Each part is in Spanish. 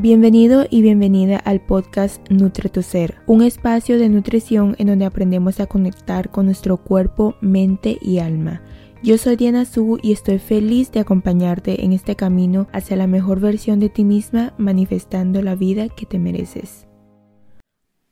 Bienvenido y bienvenida al podcast Nutre tu Ser, un espacio de nutrición en donde aprendemos a conectar con nuestro cuerpo, mente y alma. Yo soy Diana Su y estoy feliz de acompañarte en este camino hacia la mejor versión de ti misma, manifestando la vida que te mereces.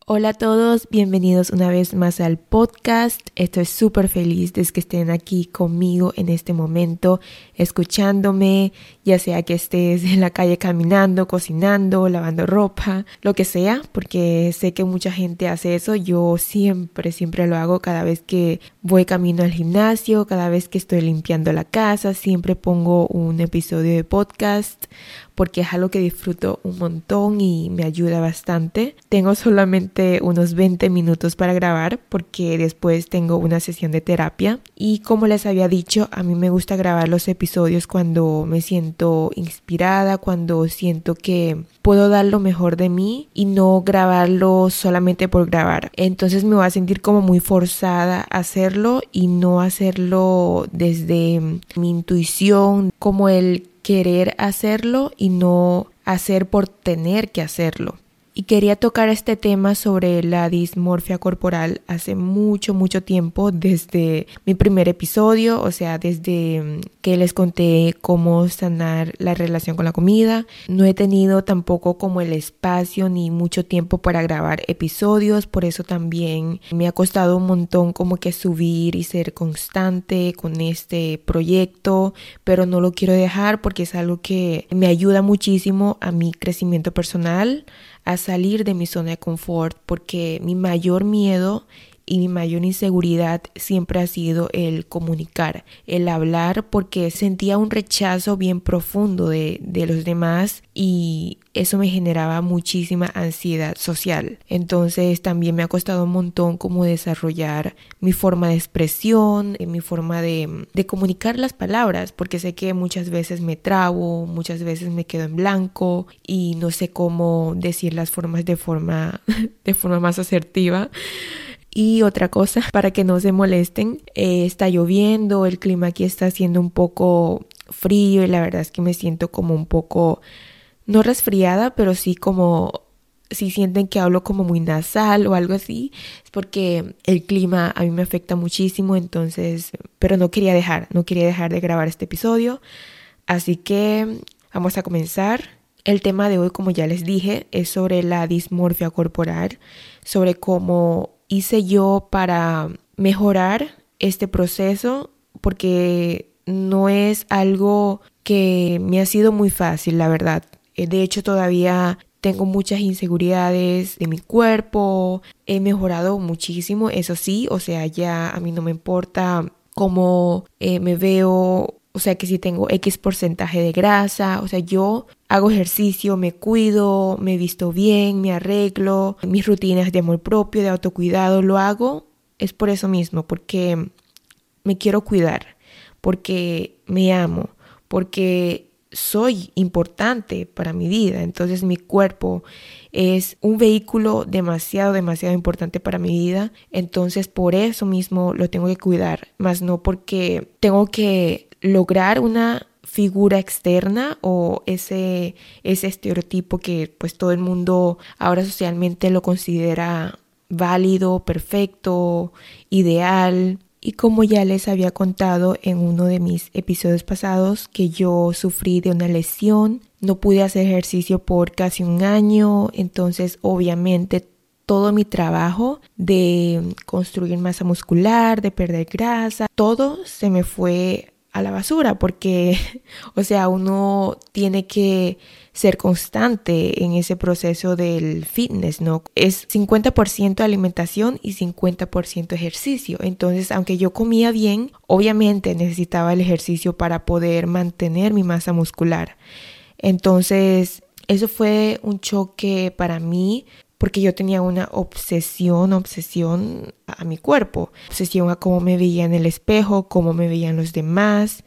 Hola a todos, bienvenidos una vez más al podcast. Estoy súper feliz de que estén aquí conmigo en este momento, escuchándome, ya sea que estés en la calle caminando, cocinando, lavando ropa, lo que sea, porque sé que mucha gente hace eso. Yo siempre, siempre lo hago cada vez que voy camino al gimnasio, cada vez que estoy limpiando la casa, siempre pongo un episodio de podcast porque es algo que disfruto un montón y me ayuda bastante. Tengo solamente unos 20 minutos para grabar porque después tengo una sesión de terapia y como les había dicho, a mí me gusta grabar los episodios cuando me siento inspirada, cuando siento que puedo dar lo mejor de mí y no grabarlo solamente por grabar. Entonces me voy a sentir como muy forzada a hacerlo y no hacerlo desde mi intuición, como el querer hacerlo y no hacer por tener que hacerlo y quería tocar este tema sobre la dismorfia corporal hace mucho, mucho tiempo, desde mi primer episodio, o sea, desde mm, que les conté cómo sanar la relación con la comida. No he tenido tampoco como el espacio ni mucho tiempo para grabar episodios, por eso también me ha costado un montón como que subir y ser constante con este proyecto, pero no lo quiero dejar porque es algo que me ayuda muchísimo a mi crecimiento personal a salir de mi zona de confort porque mi mayor miedo y mi mayor inseguridad siempre ha sido el comunicar, el hablar, porque sentía un rechazo bien profundo de, de, los demás y eso me generaba muchísima ansiedad social. Entonces también me ha costado un montón como desarrollar mi forma de expresión, mi forma de, de comunicar las palabras, porque sé que muchas veces me trabo, muchas veces me quedo en blanco y no sé cómo decir las formas de forma, de forma más asertiva. Y otra cosa, para que no se molesten, eh, está lloviendo, el clima aquí está haciendo un poco frío y la verdad es que me siento como un poco, no resfriada, pero sí como si sienten que hablo como muy nasal o algo así, es porque el clima a mí me afecta muchísimo, entonces, pero no quería dejar, no quería dejar de grabar este episodio, así que vamos a comenzar. El tema de hoy, como ya les dije, es sobre la dismorfia corporal, sobre cómo hice yo para mejorar este proceso porque no es algo que me ha sido muy fácil, la verdad. Eh, de hecho, todavía tengo muchas inseguridades de mi cuerpo. He mejorado muchísimo, eso sí, o sea, ya a mí no me importa cómo eh, me veo o sea que si tengo X porcentaje de grasa, o sea, yo hago ejercicio, me cuido, me visto bien, me arreglo, mis rutinas de amor propio, de autocuidado, lo hago, es por eso mismo, porque me quiero cuidar, porque me amo, porque soy importante para mi vida, entonces mi cuerpo es un vehículo demasiado, demasiado importante para mi vida, entonces por eso mismo lo tengo que cuidar, más no porque tengo que lograr una figura externa o ese, ese estereotipo que pues todo el mundo ahora socialmente lo considera válido, perfecto, ideal. Y como ya les había contado en uno de mis episodios pasados que yo sufrí de una lesión, no pude hacer ejercicio por casi un año, entonces obviamente todo mi trabajo de construir masa muscular, de perder grasa, todo se me fue a la basura porque, o sea, uno tiene que ser constante en ese proceso del fitness, ¿no? Es 50% alimentación y 50% ejercicio. Entonces, aunque yo comía bien, obviamente necesitaba el ejercicio para poder mantener mi masa muscular. Entonces, eso fue un choque para mí porque yo tenía una obsesión, obsesión a mi cuerpo, obsesión a cómo me veía en el espejo, cómo me veían los demás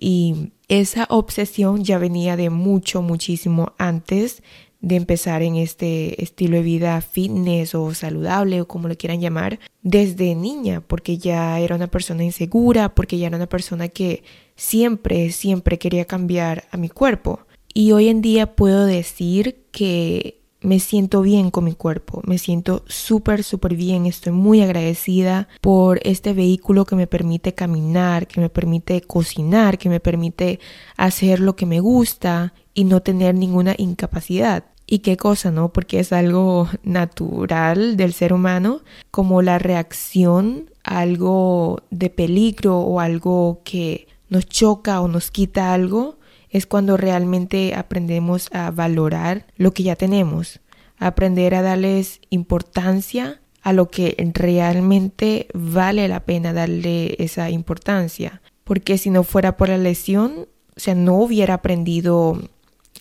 y esa obsesión ya venía de mucho, muchísimo antes de empezar en este estilo de vida fitness o saludable o como lo quieran llamar, desde niña, porque ya era una persona insegura, porque ya era una persona que siempre, siempre quería cambiar a mi cuerpo. Y hoy en día puedo decir que me siento bien con mi cuerpo, me siento súper, súper bien, estoy muy agradecida por este vehículo que me permite caminar, que me permite cocinar, que me permite hacer lo que me gusta y no tener ninguna incapacidad. Y qué cosa, ¿no? Porque es algo natural del ser humano, como la reacción a algo de peligro o algo que nos choca o nos quita algo, es cuando realmente aprendemos a valorar lo que ya tenemos, aprender a darles importancia a lo que realmente vale la pena darle esa importancia. Porque si no fuera por la lesión, o sea, no hubiera aprendido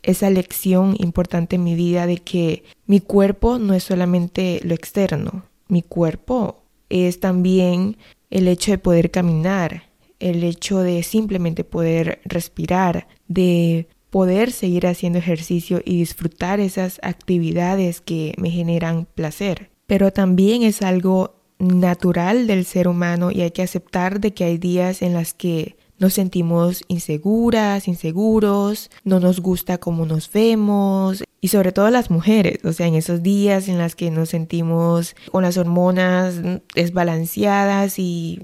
esa lección importante en mi vida de que mi cuerpo no es solamente lo externo, mi cuerpo es también el hecho de poder caminar, el hecho de simplemente poder respirar, de poder seguir haciendo ejercicio y disfrutar esas actividades que me generan placer. Pero también es algo natural del ser humano y hay que aceptar de que hay días en las que nos sentimos inseguras, inseguros, no nos gusta cómo nos vemos y sobre todo las mujeres, o sea, en esos días en las que nos sentimos con las hormonas desbalanceadas y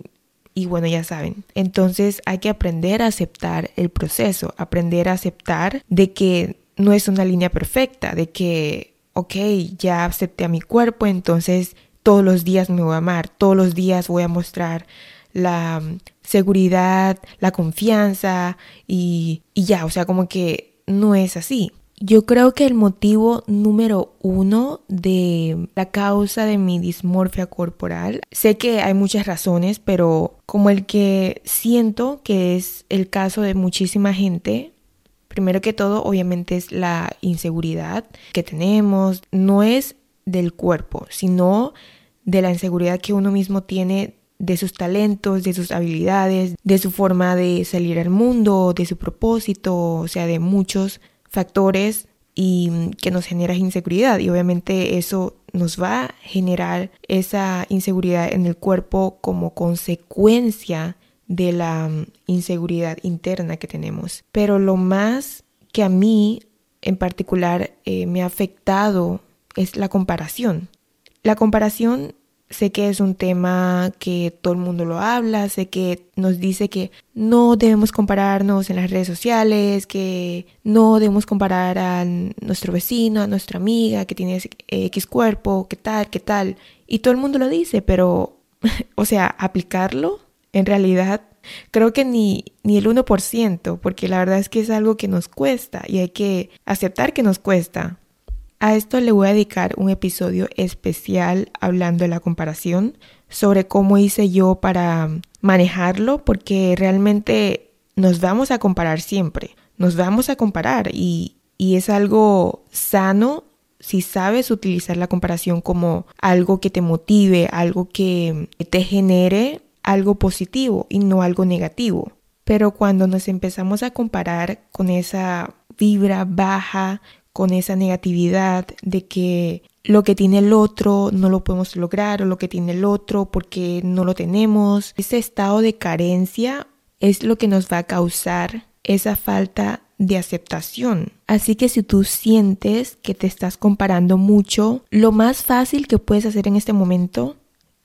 y bueno, ya saben. Entonces hay que aprender a aceptar el proceso, aprender a aceptar de que no es una línea perfecta, de que, ok, ya acepté a mi cuerpo, entonces todos los días me voy a amar, todos los días voy a mostrar la mm, seguridad, la confianza y, y ya, o sea, como que no es así. Yo creo que el motivo número uno de la causa de mi dismorfia corporal, sé que hay muchas razones, pero como el que siento que es el caso de muchísima gente, primero que todo obviamente es la inseguridad que tenemos, no es del cuerpo, sino de la inseguridad que uno mismo tiene de sus talentos, de sus habilidades, de su forma de salir al mundo, de su propósito, o sea, de muchos factores y mm, que nos genera inseguridad y obviamente eso nos va a generar esa inseguridad en el cuerpo como consecuencia de la mm, inseguridad interna que tenemos. Pero lo más que a mí en particular eh, me ha afectado es la comparación. La comparación Sé que es un tema que todo el mundo lo habla, sé que nos dice que no debemos compararnos en las redes sociales, que no debemos comparar a nuestro vecino, a nuestra amiga que tiene X cuerpo, qué tal, qué tal. Y todo el mundo lo dice, pero, o sea, aplicarlo en realidad creo que ni, ni el 1%, porque la verdad es que es algo que nos cuesta y hay que aceptar que nos cuesta. A esto le voy a dedicar un episodio especial hablando de la comparación, sobre cómo hice yo para manejarlo, porque realmente nos vamos a comparar siempre, nos vamos a comparar y, y es algo sano si sabes utilizar la comparación como algo que te motive, algo que te genere algo positivo y no algo negativo. Pero cuando nos empezamos a comparar con esa vibra baja, con esa negatividad de que lo que tiene el otro no lo podemos lograr o lo que tiene el otro porque no lo tenemos. Ese estado de carencia es lo que nos va a causar esa falta de aceptación. Así que si tú sientes que te estás comparando mucho, lo más fácil que puedes hacer en este momento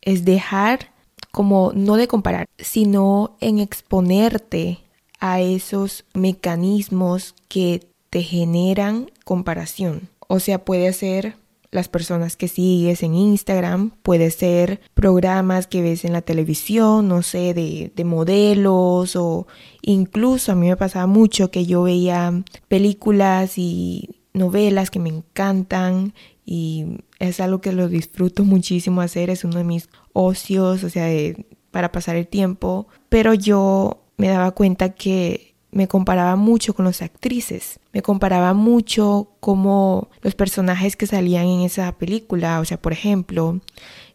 es dejar como no de comparar, sino en exponerte a esos mecanismos que te generan comparación. O sea, puede ser las personas que sigues en Instagram, puede ser programas que ves en la televisión, no sé, de, de, modelos o incluso a mí me pasaba mucho que yo veía películas y novelas que me encantan y es algo que lo disfruto muchísimo hacer, es uno de mis ocios, o sea, para pasar el tiempo, pero yo me daba cuenta que me comparaba mucho con las actrices, me comparaba mucho como los personajes que salían en esa película, o sea, por ejemplo,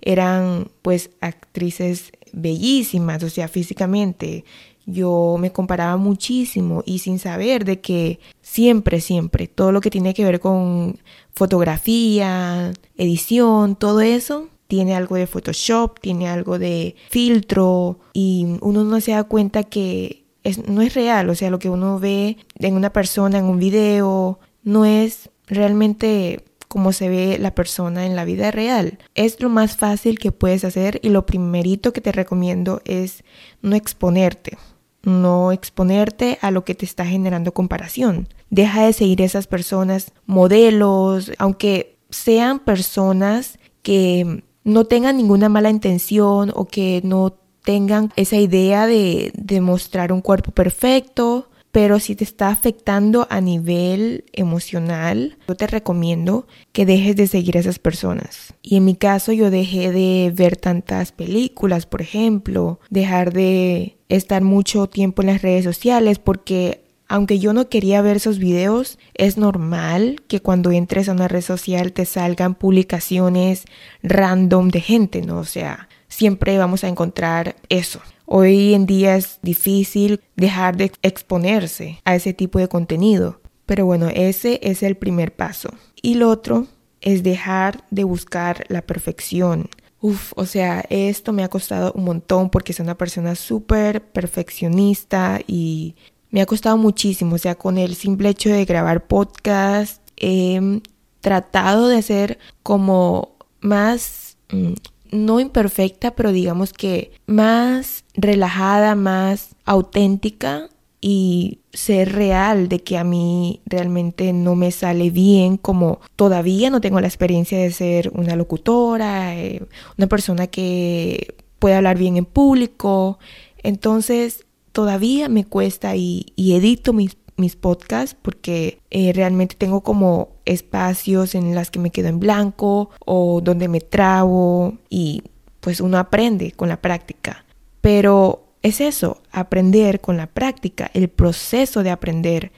eran pues actrices bellísimas, o sea, físicamente. Yo me comparaba muchísimo y sin saber de que siempre, siempre, todo lo que tiene que ver con fotografía, edición, todo eso, tiene algo de Photoshop, tiene algo de filtro y uno no se da cuenta que es, no es real, o sea, lo que uno ve en una persona, en un video, no es realmente como se ve la persona en la vida real. Es lo más fácil que puedes hacer y lo primerito que te recomiendo es no exponerte. No exponerte a lo que te está generando comparación. Deja de seguir esas personas, modelos, aunque sean personas que no tengan ninguna mala intención o que no tengan esa idea de, de mostrar un cuerpo perfecto pero si te está afectando a nivel emocional, yo te recomiendo que dejes de seguir a esas personas. Y en mi caso yo dejé de ver tantas películas, por ejemplo, dejar de estar mucho tiempo en las redes sociales porque aunque yo no quería ver esos videos, es normal que cuando entres a una red social te salgan publicaciones random de gente, ¿no? O sea, siempre vamos a encontrar eso. Hoy en día es difícil dejar de exponerse a ese tipo de contenido. Pero bueno, ese es el primer paso. Y lo otro es dejar de buscar la perfección. Uf, o sea, esto me ha costado un montón porque soy una persona súper perfeccionista y me ha costado muchísimo. O sea, con el simple hecho de grabar podcast, he tratado de ser como más mm, no imperfecta, pero digamos que más relajada, más auténtica y ser real de que a mí realmente no me sale bien como todavía no tengo la experiencia de ser una locutora, eh, una persona que puede hablar bien en público. Entonces todavía me cuesta y, y edito mis mis podcasts porque eh, realmente tengo como espacios en las que me quedo en blanco o donde me trabo y pues uno aprende con la práctica. Pero es eso, aprender con la práctica, el proceso de aprender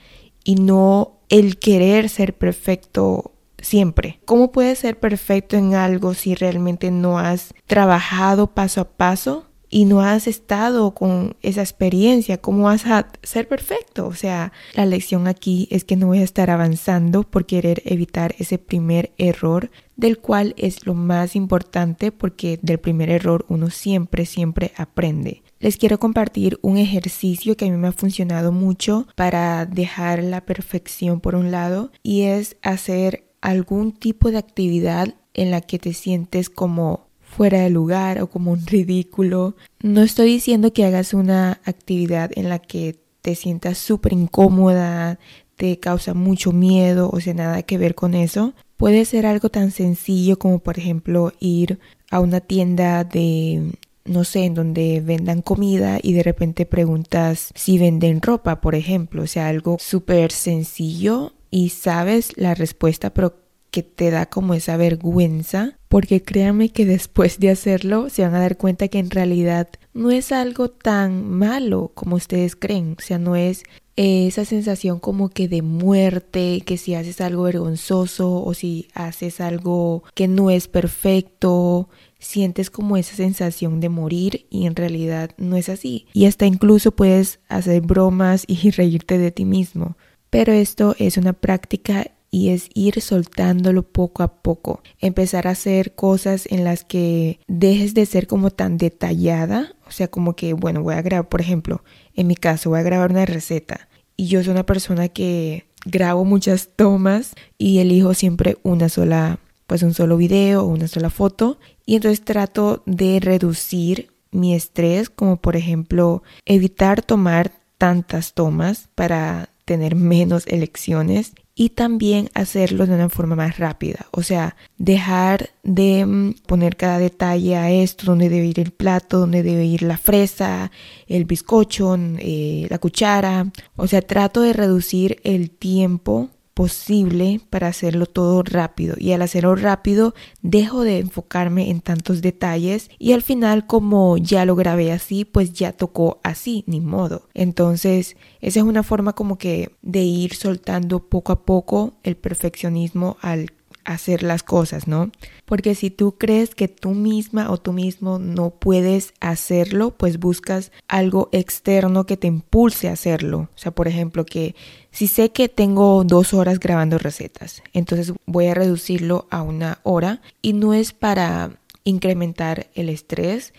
y no el querer ser perfecto siempre. ¿Cómo puedes ser perfecto en algo si realmente no has trabajado paso a paso y no has estado con esa experiencia, ¿cómo vas a ser perfecto? O sea, la lección aquí es que no voy a estar avanzando por querer evitar ese primer error, del cual es lo más importante porque del primer error uno siempre, siempre aprende. Les quiero compartir un ejercicio que a mí me ha funcionado mucho para dejar la perfección por un lado y es hacer algún tipo de actividad en la que te sientes como fuera de lugar o como un ridículo. No estoy diciendo que hagas una actividad en la que te sientas súper incómoda, te causa mucho miedo, o sea, nada que ver con eso. Puede ser algo tan sencillo como por ejemplo ir a una tienda de no sé, en donde vendan comida y de repente preguntas si venden ropa, por ejemplo, o sea, algo súper sencillo y sabes la respuesta, que te da como esa vergüenza, porque créanme que después de hacerlo se van a dar cuenta que en realidad no es algo tan malo como ustedes creen, o sea, no es esa sensación como que de muerte, que si haces algo vergonzoso o si haces algo que no es perfecto, sientes como esa sensación de morir y en realidad no es así. Y hasta incluso puedes hacer bromas y reírte de ti mismo. Pero esto es una práctica y es ir soltándolo poco a poco. Empezar a hacer cosas en las que dejes de ser como tan detallada. O sea, como que, bueno, voy a grabar, por ejemplo, en mi caso, voy a grabar una receta. Y yo soy una persona que grabo muchas tomas y elijo siempre una sola, pues un solo video o una sola foto. Y entonces trato de reducir mi estrés, como por ejemplo evitar tomar tantas tomas para tener menos elecciones y también hacerlo de una forma más rápida. O sea, dejar de mm, poner cada detalle a esto, donde debe ir el plato, donde debe ir la fresa, el bizcocho, eh, la cuchara. O sea, trato de reducir el tiempo posible para hacerlo todo rápido. Y al hacerlo rápido dejo de enfocarme en tantos detalles y al final como ya lo grabé así pues ya tocó así ni modo. Entonces esa es una forma como que de ir soltando poco a poco el perfeccionismo al hacer las cosas, ¿no? Porque si tú crees que tú misma o tú mismo no puedes hacerlo, pues buscas algo externo que te impulse a hacerlo. O sea, por ejemplo, que si sé que tengo dos horas grabando recetas, entonces voy a reducirlo a una hora y no es para incrementar el estrés,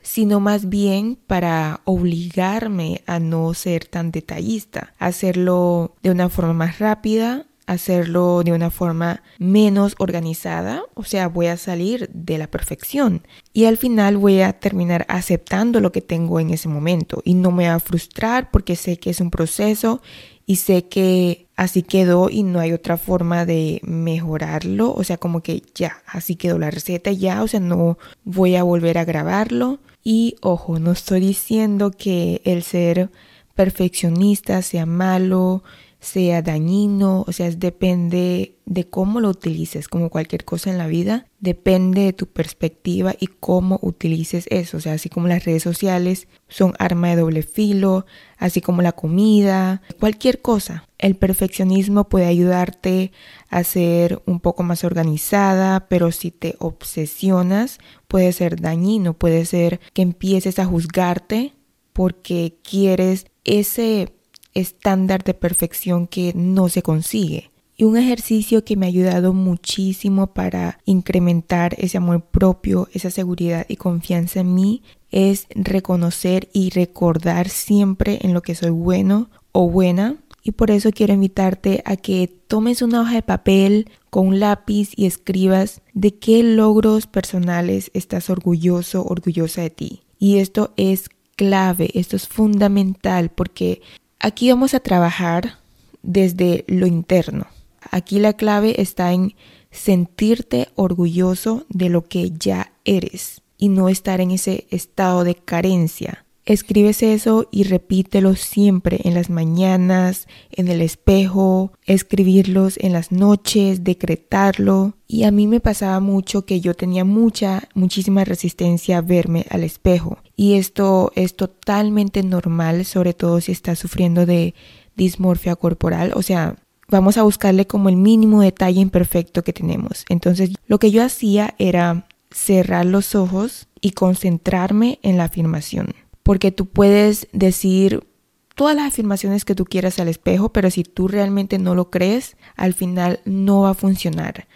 sino más bien para obligarme a no ser tan detallista, hacerlo de una forma más rápida, hacerlo de una forma menos organizada, o sea, voy a salir de la perfección. Y al final voy a terminar aceptando lo que tengo en ese momento. Y no me va a frustrar porque sé que es un proceso y sé que así quedó y no hay otra forma de mejorarlo, o sea, como que ya, así quedó la receta ya, o sea, no voy a volver a grabarlo. Y ojo, no estoy diciendo que el ser perfeccionista sea malo, sea dañino, o sea, depende de cómo lo utilices, como cualquier cosa en la vida, depende de tu perspectiva y cómo utilices eso, o sea, así como las redes sociales son arma de doble filo, así como la comida, cualquier cosa. El perfeccionismo puede ayudarte a ser un poco más organizada, pero si te obsesionas puede ser dañino, puede ser que empieces a juzgarte porque quieres ese estándar de perfección que no se consigue. Y un ejercicio que me ha ayudado muchísimo para incrementar ese amor propio, esa seguridad y confianza en mí es reconocer y recordar siempre en lo que soy bueno o buena. Y por eso quiero invitarte a que tomes una hoja de papel con un lápiz y escribas de qué logros personales estás orgulloso, orgullosa de ti. Y esto es clave, esto es fundamental porque Aquí vamos a trabajar desde lo interno. Aquí la clave está en sentirte orgulloso de lo que ya eres y no estar en ese estado de carencia. Escribes eso y repítelo siempre en las mañanas, en el espejo, escribirlos en las noches, decretarlo. Y a mí me pasaba mucho que yo tenía mucha, muchísima resistencia a verme al espejo. Y esto es totalmente normal, sobre todo si estás sufriendo de dismorfia corporal. O sea, vamos a buscarle como el mínimo detalle imperfecto que tenemos. Entonces, lo que yo hacía era cerrar los ojos y concentrarme en la afirmación porque tú puedes decir todas las afirmaciones que tú quieras al espejo, pero si tú realmente no lo crees, al final no va a funcionar.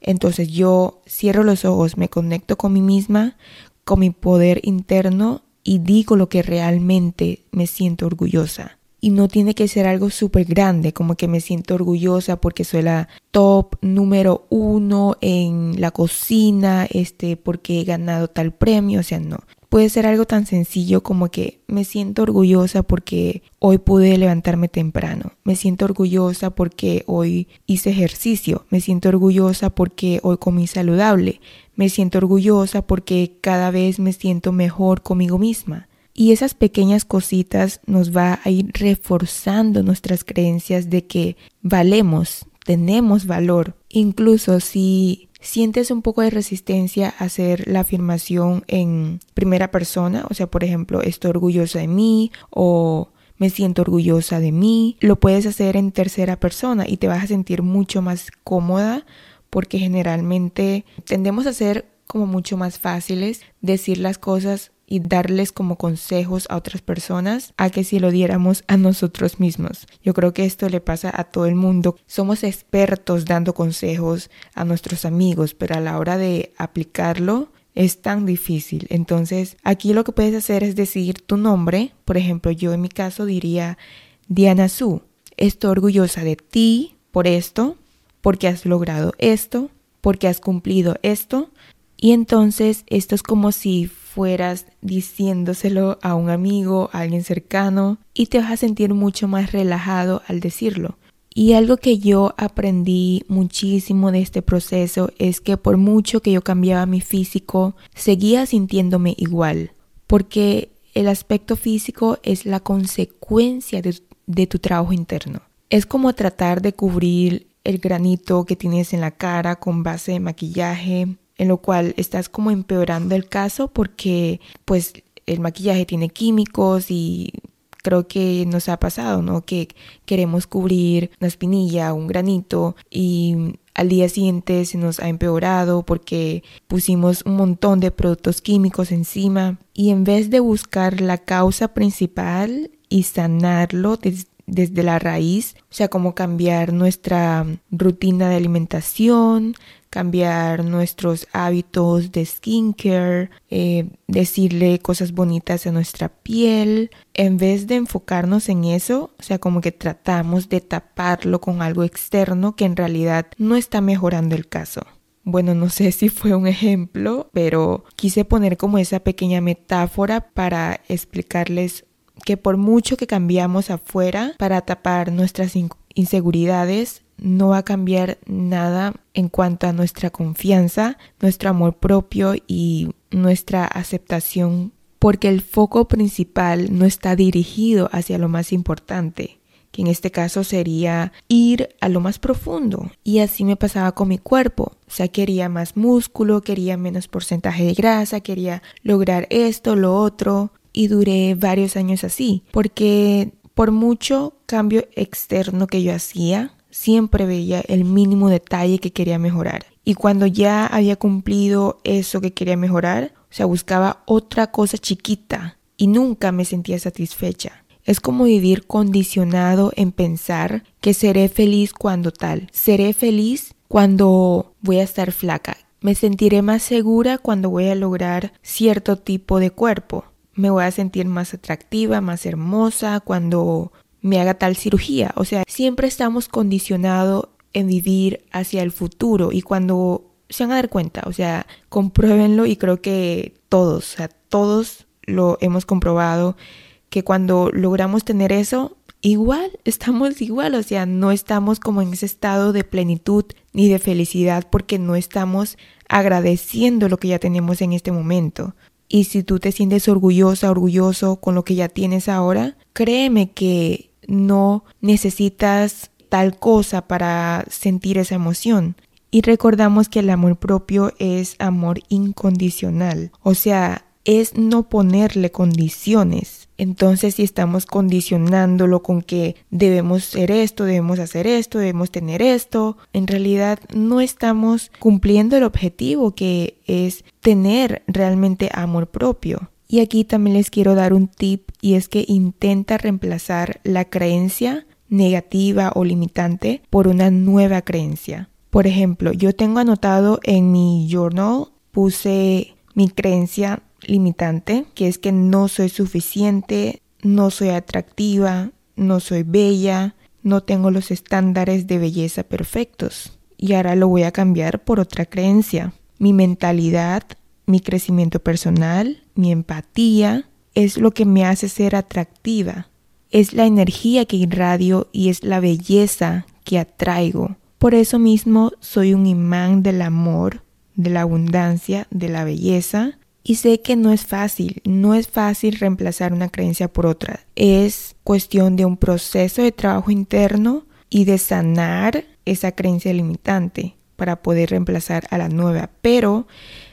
Entonces yo cierro los ojos, me conecto con mí misma, con mi poder interno y digo lo que realmente me siento orgullosa. Y no tiene que ser algo súper grande, como que me siento orgullosa porque soy la top número uno en la cocina, este, porque he ganado tal premio, o sea, no. Puede ser algo tan sencillo como que me siento orgullosa porque hoy pude levantarme temprano. Me siento orgullosa porque hoy hice ejercicio. Me siento orgullosa porque hoy comí saludable. Me siento orgullosa porque cada vez me siento mejor conmigo misma. Y esas pequeñas cositas nos va a ir reforzando nuestras creencias de que valemos, tenemos valor. Incluso si sientes un poco de resistencia a hacer la afirmación en primera persona, o sea, por ejemplo, estoy orgullosa de mí o me siento orgullosa de mí, lo puedes hacer en tercera persona y te vas a sentir mucho más cómoda porque generalmente tendemos a ser como mucho más fáciles decir las cosas y darles como consejos a otras personas a que si lo diéramos a nosotros mismos. Yo creo que esto le pasa a todo el mundo. Somos expertos dando consejos a nuestros amigos, pero a la hora de aplicarlo es tan difícil. Entonces, aquí lo que puedes hacer es decir tu nombre. Por ejemplo, yo en mi caso diría Diana Su. Estoy orgullosa de ti por esto, porque has logrado esto, porque has cumplido esto. Y entonces esto es como si fueras diciéndoselo a un amigo, a alguien cercano, y te vas a sentir mucho más relajado al decirlo. Y algo que yo aprendí muchísimo de este proceso es que por mucho que yo cambiaba mi físico, seguía sintiéndome igual, porque el aspecto físico es la consecuencia de, de tu trabajo interno. Es como tratar de cubrir el granito que tienes en la cara con base de maquillaje, en lo cual estás como empeorando el caso porque pues el maquillaje tiene químicos y creo que nos ha pasado, ¿no? Que queremos cubrir una espinilla, un granito y al día siguiente se nos ha empeorado porque pusimos un montón de productos químicos encima y en vez de buscar la causa principal y sanarlo desde la raíz, o sea, como cambiar nuestra rutina de alimentación, cambiar nuestros hábitos de skincare, eh, decirle cosas bonitas a nuestra piel, en vez de enfocarnos en eso, o sea, como que tratamos de taparlo con algo externo que en realidad no está mejorando el caso. Bueno, no sé si fue un ejemplo, pero quise poner como esa pequeña metáfora para explicarles que por mucho que cambiamos afuera para tapar nuestras inseguridades, no va a cambiar nada en cuanto a nuestra confianza, nuestro amor propio y nuestra aceptación, porque el foco principal no está dirigido hacia lo más importante, que en este caso sería ir a lo más profundo. Y así me pasaba con mi cuerpo, o sea, quería más músculo, quería menos porcentaje de grasa, quería lograr esto, lo otro, y duré varios años así, porque por mucho cambio externo que yo hacía, siempre veía el mínimo detalle que quería mejorar. Y cuando ya había cumplido eso que quería mejorar, o sea, buscaba otra cosa chiquita y nunca me sentía satisfecha. Es como vivir condicionado en pensar que seré feliz cuando tal. Seré feliz cuando voy a estar flaca. Me sentiré más segura cuando voy a lograr cierto tipo de cuerpo. Me voy a sentir más atractiva, más hermosa cuando me haga tal cirugía. O sea, siempre estamos condicionados en vivir hacia el futuro y cuando se van a dar cuenta, o sea, compruébenlo y creo que todos, o sea, todos lo hemos comprobado que cuando logramos tener eso, igual, estamos igual, o sea, no estamos como en ese estado de plenitud ni de felicidad porque no estamos agradeciendo lo que ya tenemos en este momento. Y si tú te sientes orgullosa, orgulloso con lo que ya tienes ahora, créeme que no necesitas tal cosa para sentir esa emoción. Y recordamos que el amor propio es amor incondicional, o sea, es no ponerle condiciones. Entonces, si estamos condicionándolo con que debemos ser esto, debemos hacer esto, debemos tener esto, en realidad no estamos cumpliendo el objetivo que es tener realmente amor propio. Y aquí también les quiero dar un tip y es que intenta reemplazar la creencia negativa o limitante por una nueva creencia. Por ejemplo, yo tengo anotado en mi journal, puse mi creencia limitante, que es que no soy suficiente, no soy atractiva, no soy bella, no tengo los estándares de belleza perfectos. Y ahora lo voy a cambiar por otra creencia. Mi mentalidad mi crecimiento personal, mi empatía, es lo que me hace ser atractiva. Es la energía que irradio y es la belleza que atraigo. Por eso mismo soy un imán del amor, de la abundancia, de la belleza. Y sé que no es fácil, no es fácil reemplazar una creencia por otra. Es cuestión de un proceso de trabajo interno y de sanar esa creencia limitante para poder reemplazar a la nueva. Pero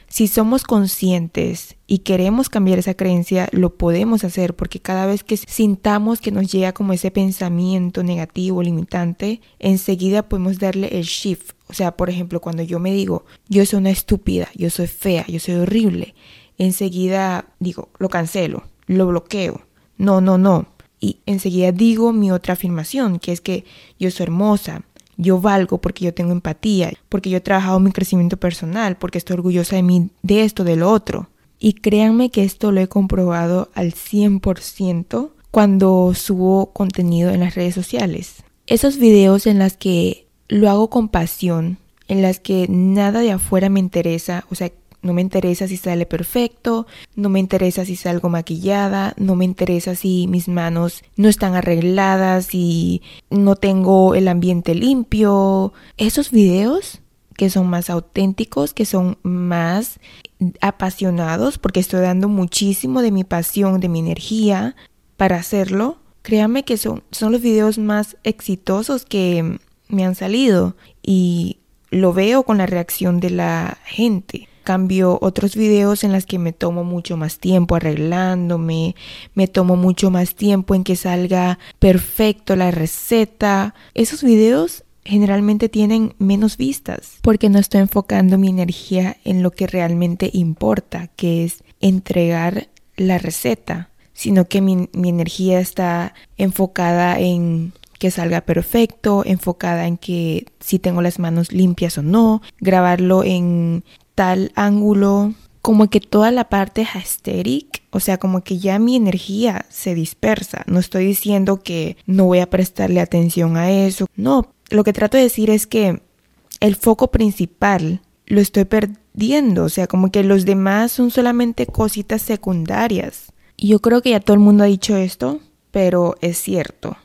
si somos conscientes y queremos cambiar esa creencia, lo podemos hacer porque cada vez que sintamos que nos llega como ese pensamiento negativo, limitante, enseguida podemos darle el shift. O sea, por ejemplo, cuando yo me digo, yo soy una estúpida, yo soy fea, yo soy horrible, enseguida digo, lo cancelo, lo bloqueo. No, no, no. Y enseguida digo mi otra afirmación, que es que yo soy hermosa, yo valgo porque yo tengo empatía, porque yo he trabajado mi crecimiento personal, porque estoy orgullosa de mí, de esto, de lo otro. Y créanme que esto lo he comprobado al 100% cuando subo contenido en las redes sociales. Esos videos en las que lo hago con pasión, en las que nada de afuera me interesa, o sea, no me interesa si sale perfecto, no me interesa si salgo maquillada, no me interesa si mis manos no están arregladas, y no tengo el ambiente limpio. Esos videos que son más auténticos, que son más apasionados, porque estoy dando muchísimo de mi pasión, de mi energía para hacerlo. Créanme que son, son los videos más exitosos que me han salido y lo veo con la reacción de la gente. Cambio otros videos en las que me tomo mucho más tiempo arreglándome, me tomo mucho más tiempo en que salga perfecto la receta. Esos videos generalmente tienen menos vistas porque no estoy enfocando mi energía en lo que realmente importa, que es entregar la receta. sino que mi, mi energía está enfocada en que salga perfecto, enfocada en que si tengo las manos limpias o no, grabarlo en tal ángulo, como que toda la parte aesthetic, o sea, como que ya mi energía se dispersa. No estoy diciendo que no voy a prestarle atención a eso. No, lo que trato de decir es que el foco principal lo estoy perdiendo, o sea, como que los demás son solamente cositas secundarias. Y yo creo que ya todo el mundo ha dicho esto, pero es cierto.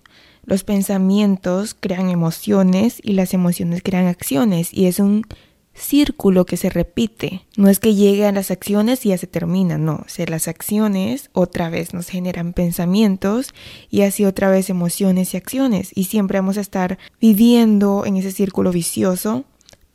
Los pensamientos crean emociones y las emociones crean acciones y es un círculo que se repite. No es que llegue a las acciones y ya se termina, no. O las acciones otra vez nos generan pensamientos y así otra vez emociones y acciones. Y siempre vamos a estar viviendo en ese círculo vicioso.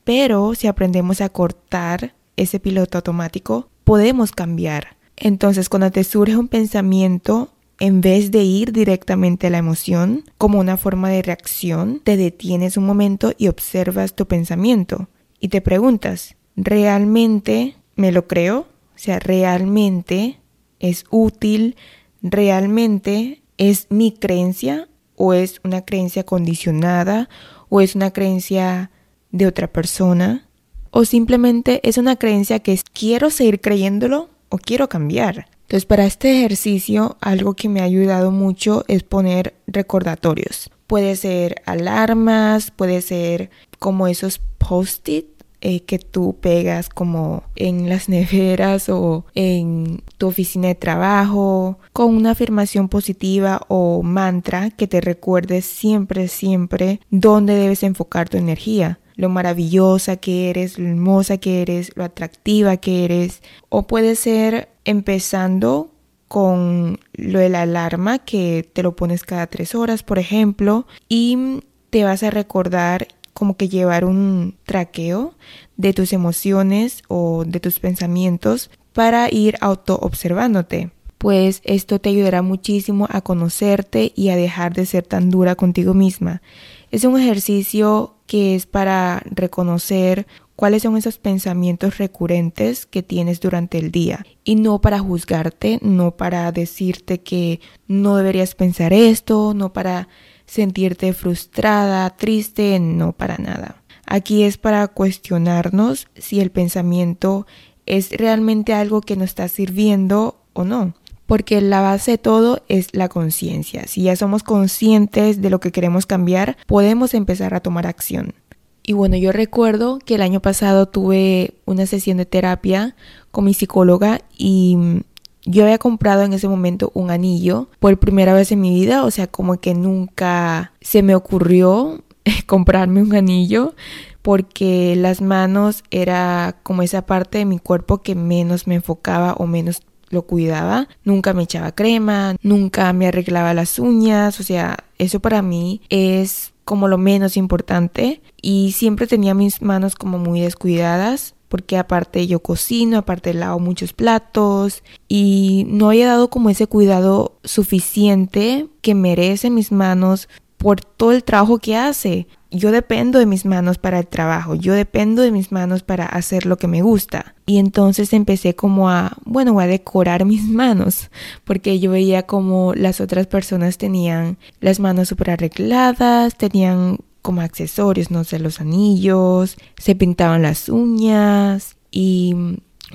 Pero si aprendemos a cortar ese piloto automático, podemos cambiar. Entonces, cuando te surge un pensamiento, en vez de ir directamente a la emoción como una forma de reacción, te detienes un momento y observas tu pensamiento y te preguntas, ¿realmente me lo creo? O sea, ¿realmente es útil? ¿Realmente es mi creencia? ¿O es una creencia condicionada? ¿O es una creencia de otra persona? ¿O simplemente es una creencia que quiero seguir creyéndolo o quiero cambiar? Entonces, para este ejercicio, algo que me ha ayudado mucho es poner recordatorios. Puede ser alarmas, puede ser como esos post-it eh, que tú pegas como en las neveras o en tu oficina de trabajo con una afirmación positiva o mantra que te recuerde siempre, siempre dónde debes enfocar tu energía lo maravillosa que eres, lo hermosa que eres, lo atractiva que eres. O puede ser empezando con lo de la alarma que te lo pones cada tres horas, por ejemplo, y te vas a recordar como que llevar un traqueo de tus emociones o de tus pensamientos para ir auto observándote. Pues esto te ayudará muchísimo a conocerte y a dejar de ser tan dura contigo misma. Es un ejercicio que es para reconocer cuáles son esos pensamientos recurrentes que tienes durante el día y no para juzgarte, no para decirte que no deberías pensar esto, no para sentirte frustrada, triste, no para nada. Aquí es para cuestionarnos si el pensamiento es realmente algo que nos está sirviendo o no. Porque la base de todo es la conciencia. Si ya somos conscientes de lo que queremos cambiar, podemos empezar a tomar acción. Y bueno, yo recuerdo que el año pasado tuve una sesión de terapia con mi psicóloga y yo había comprado en ese momento un anillo por primera vez en mi vida, o sea, como que nunca se me ocurrió comprarme un anillo porque las manos era como esa parte de mi cuerpo que menos me enfocaba o menos lo cuidaba. Nunca me echaba crema, nunca me arreglaba las uñas, o sea, eso para mí es como lo menos importante y siempre tenía mis manos como muy descuidadas porque aparte yo cocino, aparte lavo muchos platos y no había dado como ese cuidado suficiente que merecen mis manos por todo el trabajo que hace. Yo dependo de mis manos para el trabajo, yo dependo de mis manos para hacer lo que me gusta. Y entonces empecé como a, bueno, voy a decorar mis manos, porque yo veía como las otras personas tenían las manos súper arregladas, tenían como accesorios, no sé, los anillos, se pintaban las uñas y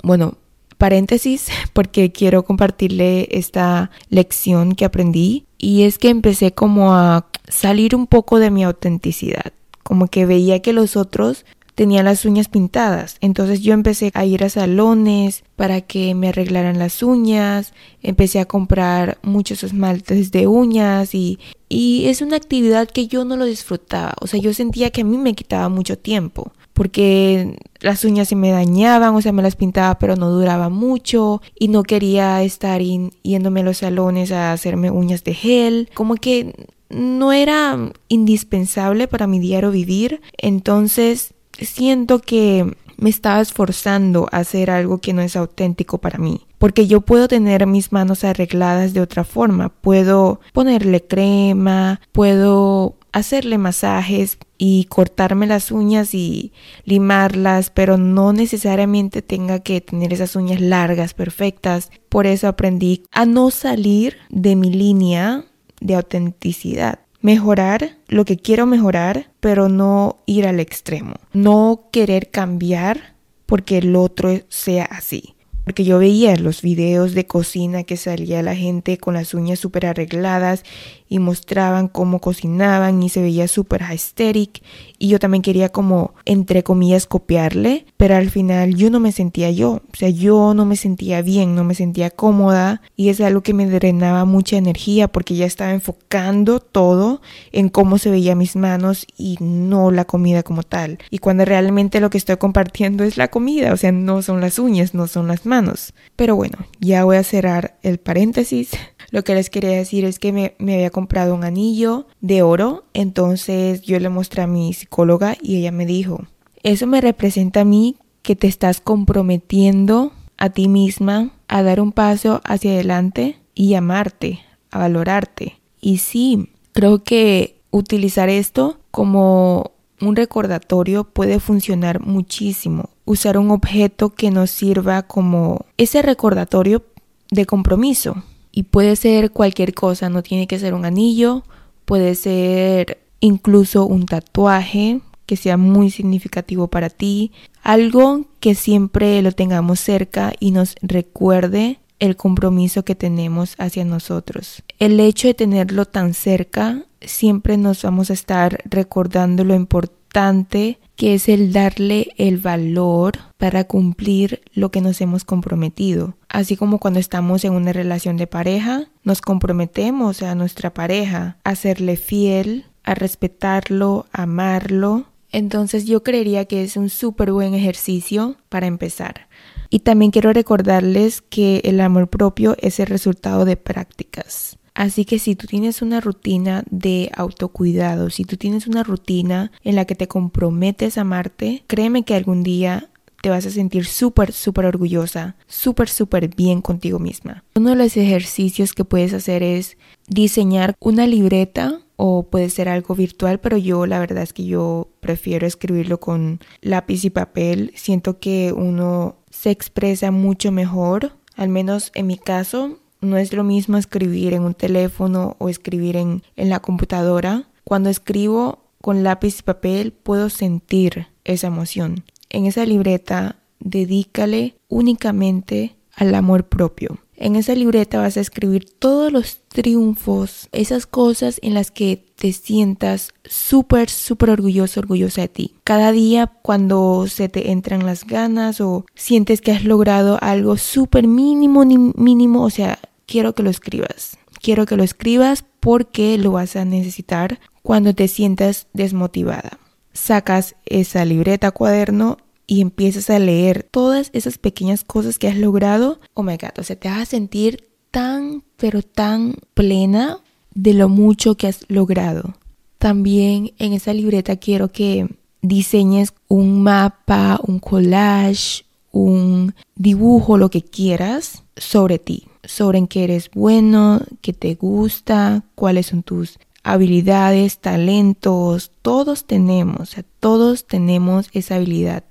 bueno, paréntesis porque quiero compartirle esta lección que aprendí y es que empecé como a salir un poco de mi autenticidad, como que veía que los otros tenía las uñas pintadas. Entonces yo empecé a ir a salones para que me arreglaran las uñas, empecé a comprar muchos esmaltes de uñas y, y es una actividad que yo no lo disfrutaba. O sea, yo sentía que a mí me quitaba mucho tiempo porque las uñas se me dañaban, o sea, me las pintaba pero no duraba mucho y no quería estar yéndome a los salones a hacerme uñas de gel, como que no era indispensable para mi diario vivir, entonces siento que me estaba esforzando a hacer algo que no es auténtico para mí. Porque yo puedo tener mis manos arregladas de otra forma. Puedo ponerle crema, puedo hacerle masajes y cortarme las uñas y limarlas, pero no necesariamente tenga que tener esas uñas largas, perfectas. Por eso aprendí a no salir de mi línea de autenticidad. Mejorar lo que quiero mejorar, pero no ir al extremo. No querer cambiar porque el otro sea así porque yo veía los videos de cocina que salía la gente con las uñas súper arregladas y mostraban cómo cocinaban y se veía súper aesthetic y yo también quería como entre comillas copiarle, pero al final yo no me sentía yo, o sea, yo no me sentía bien, no me sentía cómoda y es algo que me drenaba mucha energía porque ya estaba enfocando todo en cómo se veía mis manos y no la comida como tal. Y cuando realmente lo que estoy compartiendo es la comida, o sea, no son las uñas, no son las manos. Pero bueno, ya voy a cerrar el paréntesis. Lo que les quería decir es que me, había comprado un anillo de oro, entonces yo le mostré a mi psicóloga y ella me dijo, eso me representa a mí que te estás comprometiendo a ti misma a dar un paso hacia adelante y amarte, a valorarte. Y sí, creo que utilizar esto como un recordatorio puede funcionar muchísimo. Usar un objeto que nos sirva como ese recordatorio de compromiso. Y puede ser cualquier cosa, no tiene que ser un anillo, puede ser incluso un tatuaje que sea muy significativo para ti, algo que siempre lo tengamos cerca y nos recuerde el compromiso que tenemos hacia nosotros. El hecho de tenerlo tan cerca, siempre nos vamos a estar recordando lo importante que es el darle el valor para cumplir lo que nos hemos comprometido. Así como cuando estamos en una relación de pareja, nos comprometemos a nuestra pareja a serle fiel, a respetarlo, a amarlo. Entonces yo creería que es un súper buen ejercicio para empezar. Y también quiero recordarles que el amor propio es el resultado de prácticas. Así que si tú tienes una rutina de autocuidado, si tú tienes una rutina en la que te comprometes a amarte, créeme que algún día te vas a sentir súper, súper orgullosa, súper, súper bien contigo misma. Uno de los ejercicios que puedes hacer es diseñar una libreta o puede ser algo virtual, pero yo la verdad es que yo prefiero escribirlo con lápiz y papel. Siento que uno se expresa mucho mejor, al menos en mi caso, no es lo mismo escribir en un teléfono o escribir en, en la computadora. Cuando escribo con lápiz y papel puedo sentir esa emoción. En esa libreta dedícale únicamente al amor propio. En esa libreta vas a escribir todos los triunfos, esas cosas en las que te sientas súper, súper orgulloso, orgullosa de ti. Cada día cuando se te entran las ganas o sientes que has logrado algo súper mínimo, mínimo, o sea, quiero que lo escribas. Quiero que lo escribas porque lo vas a necesitar cuando te sientas desmotivada. Sacas esa libreta, cuaderno y empiezas a leer todas esas pequeñas cosas que has logrado. Oh my god, o sea, te vas a sentir tan, pero tan plena de lo mucho que has logrado. También en esa libreta quiero que diseñes un mapa, un collage, un dibujo, lo que quieras sobre ti sobre en qué eres bueno, qué te gusta, cuáles son tus habilidades, talentos, todos tenemos, o todos tenemos esa habilidad.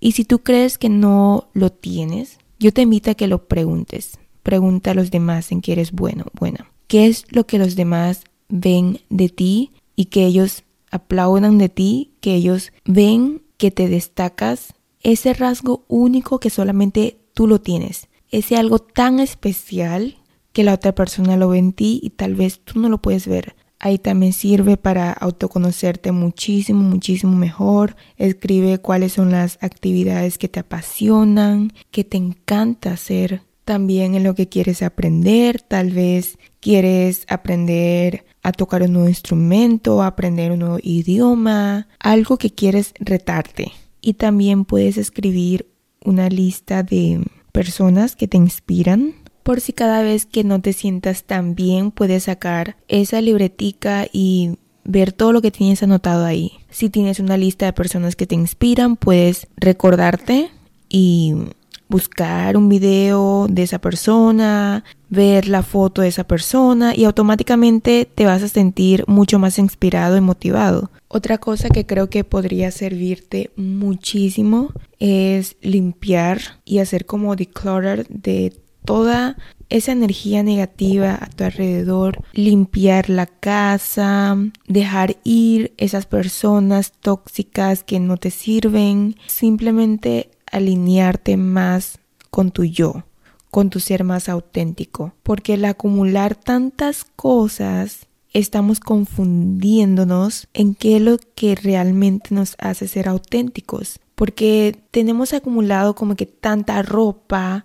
Y si tú crees que no lo tienes, yo te invito a que lo preguntes. Pregunta a los demás en qué eres bueno, buena. ¿Qué es lo que los demás ven de ti y que ellos aplaudan de ti, que ellos ven que te destacas? Ese rasgo único que solamente tú lo tienes ese algo tan especial que la otra persona lo ve en ti y tal vez tú no lo puedes ver. Ahí también sirve para autoconocerte muchísimo, muchísimo mejor. Escribe cuáles son las actividades que te apasionan, que te encanta hacer. También en lo que quieres aprender, tal vez quieres aprender a tocar un nuevo instrumento, aprender un nuevo idioma, algo que quieres retarte. Y también puedes escribir una lista de personas que te inspiran. Por si cada vez que no te sientas tan bien puedes sacar esa libretica y ver todo lo que tienes anotado ahí. Si tienes una lista de personas que te inspiran, puedes recordarte y buscar un video de esa persona, ver la foto de esa persona y automáticamente te vas a sentir mucho más inspirado y motivado. Otra cosa que creo que podría servirte muchísimo es limpiar y hacer como declutter de toda esa energía negativa a tu alrededor, limpiar la casa, dejar ir esas personas tóxicas que no te sirven, simplemente alinearte más con tu yo, con tu ser más auténtico, porque el acumular tantas cosas estamos confundiéndonos en qué es lo que realmente nos hace ser auténticos, porque tenemos acumulado como que tanta ropa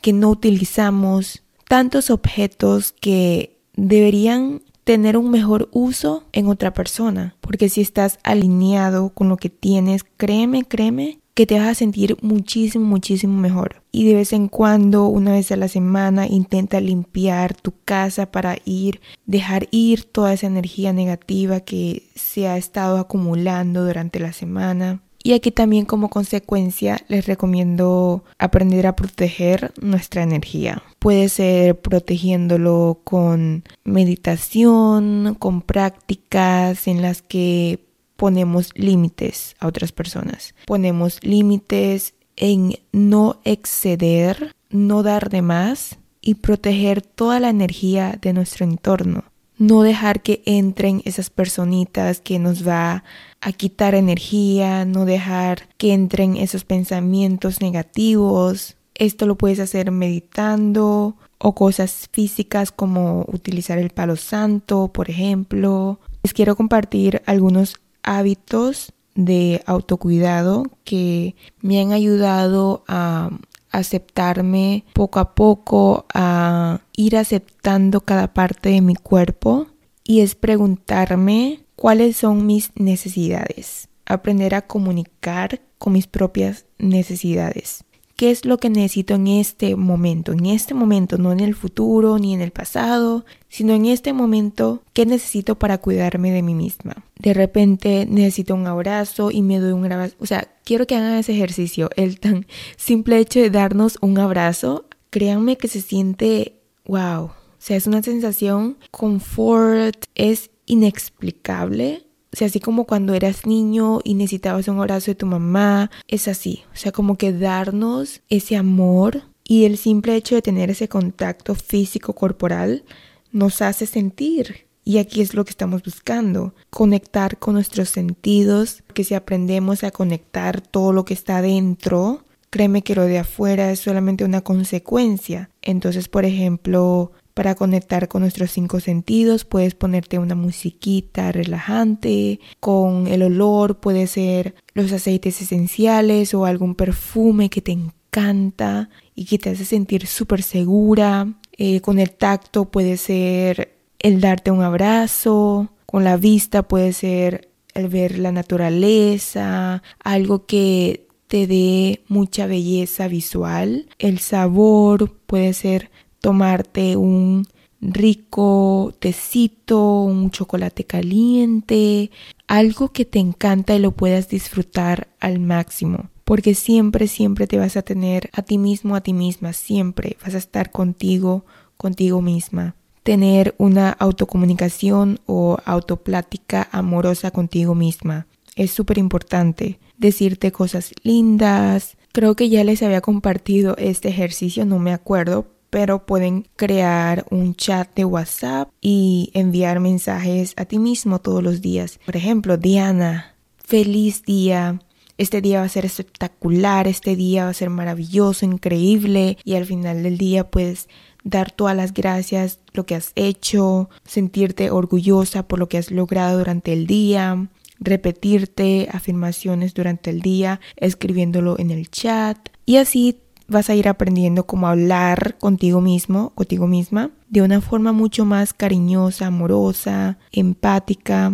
que no utilizamos, tantos objetos que deberían tener un mejor uso en otra persona. Porque si estás alineado con lo que tienes, créeme, créeme que te vas a sentir muchísimo, muchísimo mejor. Y de vez en cuando, una vez a la semana, intenta limpiar tu casa para ir, dejar ir toda esa energía negativa que se ha estado acumulando durante la semana. Y aquí también como consecuencia les recomiendo aprender a proteger nuestra energía. Puede ser protegiéndolo con meditación, con prácticas en las que ponemos límites a otras personas. Ponemos límites en no exceder, no dar de más y proteger toda la energía de nuestro entorno no dejar que entren esas personitas que nos va a quitar energía, no dejar que entren esos pensamientos negativos. Esto lo puedes hacer meditando o cosas físicas como utilizar el palo santo, por ejemplo. Les quiero compartir algunos hábitos de autocuidado que me han ayudado a aceptarme poco a poco, a ir aceptando cada parte de mi cuerpo y es preguntarme cuáles son mis necesidades, aprender a comunicar con mis propias necesidades qué es lo que necesito en este momento, en este momento, no en el futuro ni en el pasado, sino en este momento, qué necesito para cuidarme de mí misma. De repente necesito un abrazo y me doy un abrazo, o sea, quiero que hagan ese ejercicio, el tan simple hecho de darnos un abrazo, créanme que se siente, wow, o sea, es una sensación confort, es inexplicable sea, así como cuando eras niño y necesitabas un abrazo de tu mamá, es así. O sea, como que darnos ese amor y el simple hecho de tener ese contacto físico corporal nos hace sentir. Y aquí es lo que estamos buscando, conectar con nuestros sentidos, que si aprendemos a conectar todo lo que está dentro, créeme que lo de afuera es solamente una consecuencia. Entonces, por ejemplo, para conectar con nuestros cinco sentidos. Puedes ponerte una musiquita relajante con el olor, puede ser los aceites esenciales o algún perfume que te encanta y que te hace sentir súper segura. Eh, con el tacto puede ser el darte un abrazo. Con la vista puede ser el ver la naturaleza, algo que te dé mucha belleza visual. El sabor puede ser tomarte un rico tecito, un chocolate caliente, algo que te encanta y lo puedas disfrutar al máximo. Porque siempre, siempre te vas a tener a ti mismo, a ti misma, siempre vas a estar contigo, contigo misma. Tener una autocomunicación o autoplática amorosa contigo misma. Es súper importante. Decirte cosas lindas. Creo que ya les había compartido este ejercicio, no me acuerdo, pero pueden crear un chat de WhatsApp y enviar mensajes a ti mismo todos los días. Por ejemplo, Diana, feliz día. Este día va a ser espectacular, este día va a ser maravilloso, increíble y al final del día puedes dar todas las gracias lo que has hecho, sentirte orgullosa por lo que has logrado durante el día, repetirte afirmaciones durante el día, escribiéndolo en el chat y así vas a ir aprendiendo cómo hablar contigo mismo, contigo misma, de una forma mucho más cariñosa, amorosa, empática.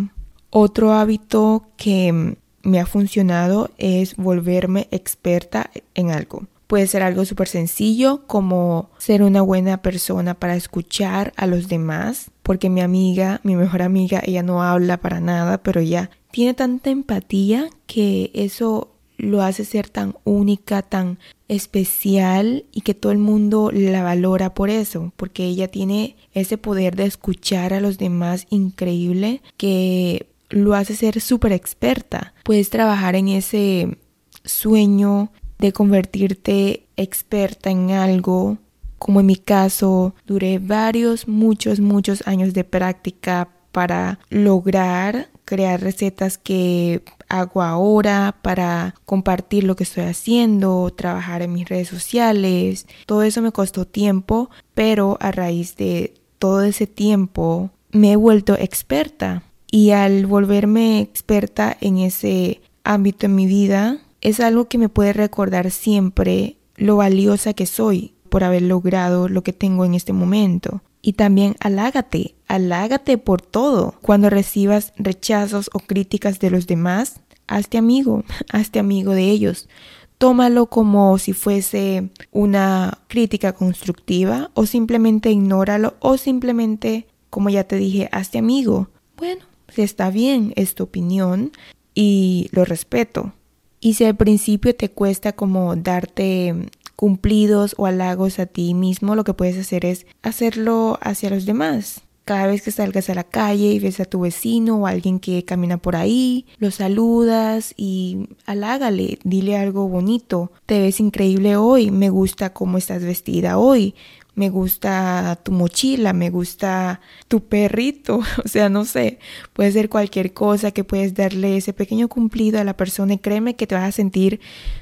Otro hábito que me ha funcionado es volverme experta en algo. Puede ser algo súper sencillo como ser una buena persona para escuchar a los demás, porque mi amiga, mi mejor amiga, ella no habla para nada, pero ella tiene tanta empatía que eso lo hace ser tan única, tan especial y que todo el mundo la valora por eso, porque ella tiene ese poder de escuchar a los demás increíble que lo hace ser súper experta. Puedes trabajar en ese sueño de convertirte experta en algo. Como en mi caso, duré varios, muchos, muchos años de práctica para lograr crear recetas que hago ahora, para compartir lo que estoy haciendo, trabajar en mis redes sociales. Todo eso me costó tiempo, pero a raíz de todo ese tiempo me he vuelto experta. Y al volverme experta en ese ámbito en mi vida, es algo que me puede recordar siempre lo valiosa que soy por haber logrado lo que tengo en este momento. Y también alágate, alágate por todo. Cuando recibas rechazos o críticas de los demás, hazte amigo, hazte amigo de ellos. Tómalo como si fuese una crítica constructiva o simplemente ignóralo o simplemente, como ya te dije, hazte amigo. Bueno, está bien, es tu opinión y lo respeto. Y si al principio te cuesta como darte cumplidos o halagos a ti mismo, lo que puedes hacer es hacerlo hacia los demás. Cada vez que salgas a la calle y ves a tu vecino o a alguien que camina por ahí, lo saludas y halágale, dile algo bonito. Te ves increíble hoy, me gusta cómo estás vestida hoy, me gusta tu mochila, me gusta tu perrito, o sea, no sé, puede ser cualquier cosa que puedes darle ese pequeño cumplido a la persona y créeme que te vas a sentir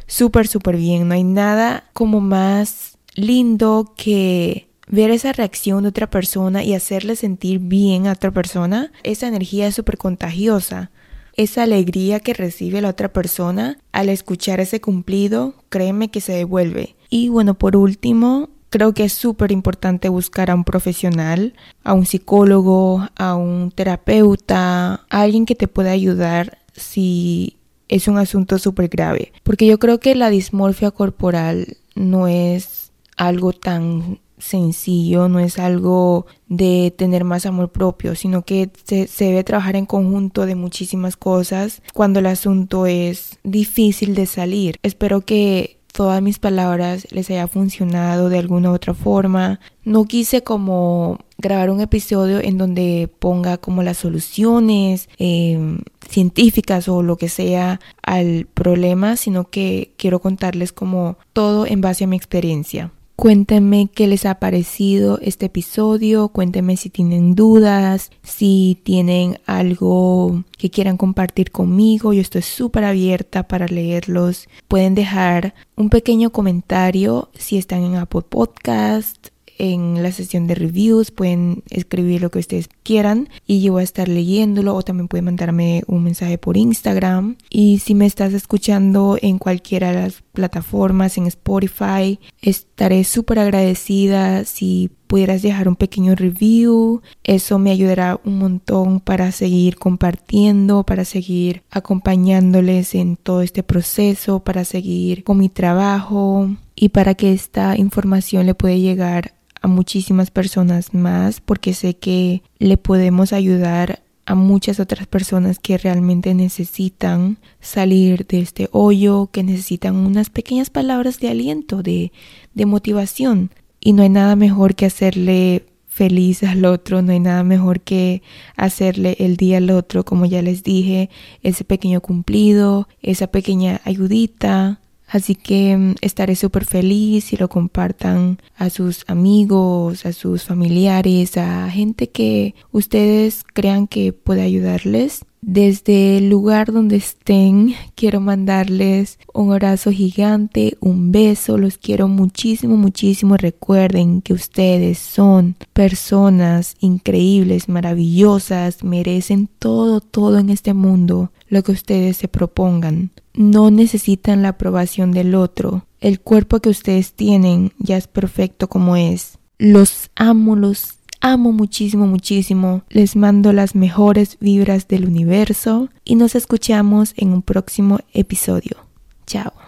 súper, súper bien. No hay nada como más lindo que ver esa reacción de otra persona y hacerle sentir bien a otra persona. Esa energía es súper contagiosa. Esa alegría que recibe la otra persona al escuchar ese cumplido, créeme que se devuelve. Y bueno, por último, Creo que es súper importante buscar a un profesional, a un psicólogo, a un terapeuta, a alguien que te pueda ayudar si es un asunto súper grave. Porque yo creo que la dismorfia corporal no es algo tan sencillo, no es algo de tener más amor propio, sino que se, debe trabajar en conjunto de muchísimas cosas cuando el asunto es difícil de salir. Espero que todas mis palabras les haya funcionado de alguna u otra forma. No quise como grabar un episodio en donde ponga como las soluciones em, científicas o lo que sea al problema, sino que quiero contarles como todo en base a mi experiencia. Cuéntenme qué les ha parecido este episodio, cuéntenme si tienen dudas, si tienen algo que quieran compartir conmigo, yo estoy súper abierta para leerlos. Pueden dejar un pequeño comentario si están en Apple Podcast en la sesión de reviews, pueden escribir lo que ustedes quieran y yo voy a estar leyéndolo o también pueden mandarme un mensaje por Instagram. Y si me estás escuchando en cualquiera de las plataformas, en Spotify, estaré súper agradecida si pudieras dejar un pequeño review. Eso me ayudará un montón para seguir compartiendo, para seguir acompañándoles en todo este proceso, para seguir con mi trabajo y para que esta información le pueda llegar a muchísimas personas más porque sé que le podemos ayudar a muchas otras personas que realmente necesitan salir de este hoyo, que necesitan unas pequeñas palabras de aliento, de, de motivación. Y no hay nada mejor que hacerle feliz al otro, no hay nada mejor que hacerle el día al otro, como ya les dije, ese pequeño cumplido, esa pequeña ayudita, Así que mm, estaré súper feliz si lo compartan a sus amigos, a sus familiares, a gente que ustedes crean que puede ayudarles. Desde el lugar donde estén, quiero mandarles un abrazo gigante, un beso, los quiero muchísimo, muchísimo. Recuerden que ustedes son personas increíbles, maravillosas, merecen todo, todo en este mundo, lo que ustedes se propongan. No necesitan la aprobación del otro. El cuerpo que ustedes tienen ya es perfecto como es. Los amo, los amo muchísimo, muchísimo. Les mando las mejores vibras del universo y nos escuchamos en un próximo episodio. Chao.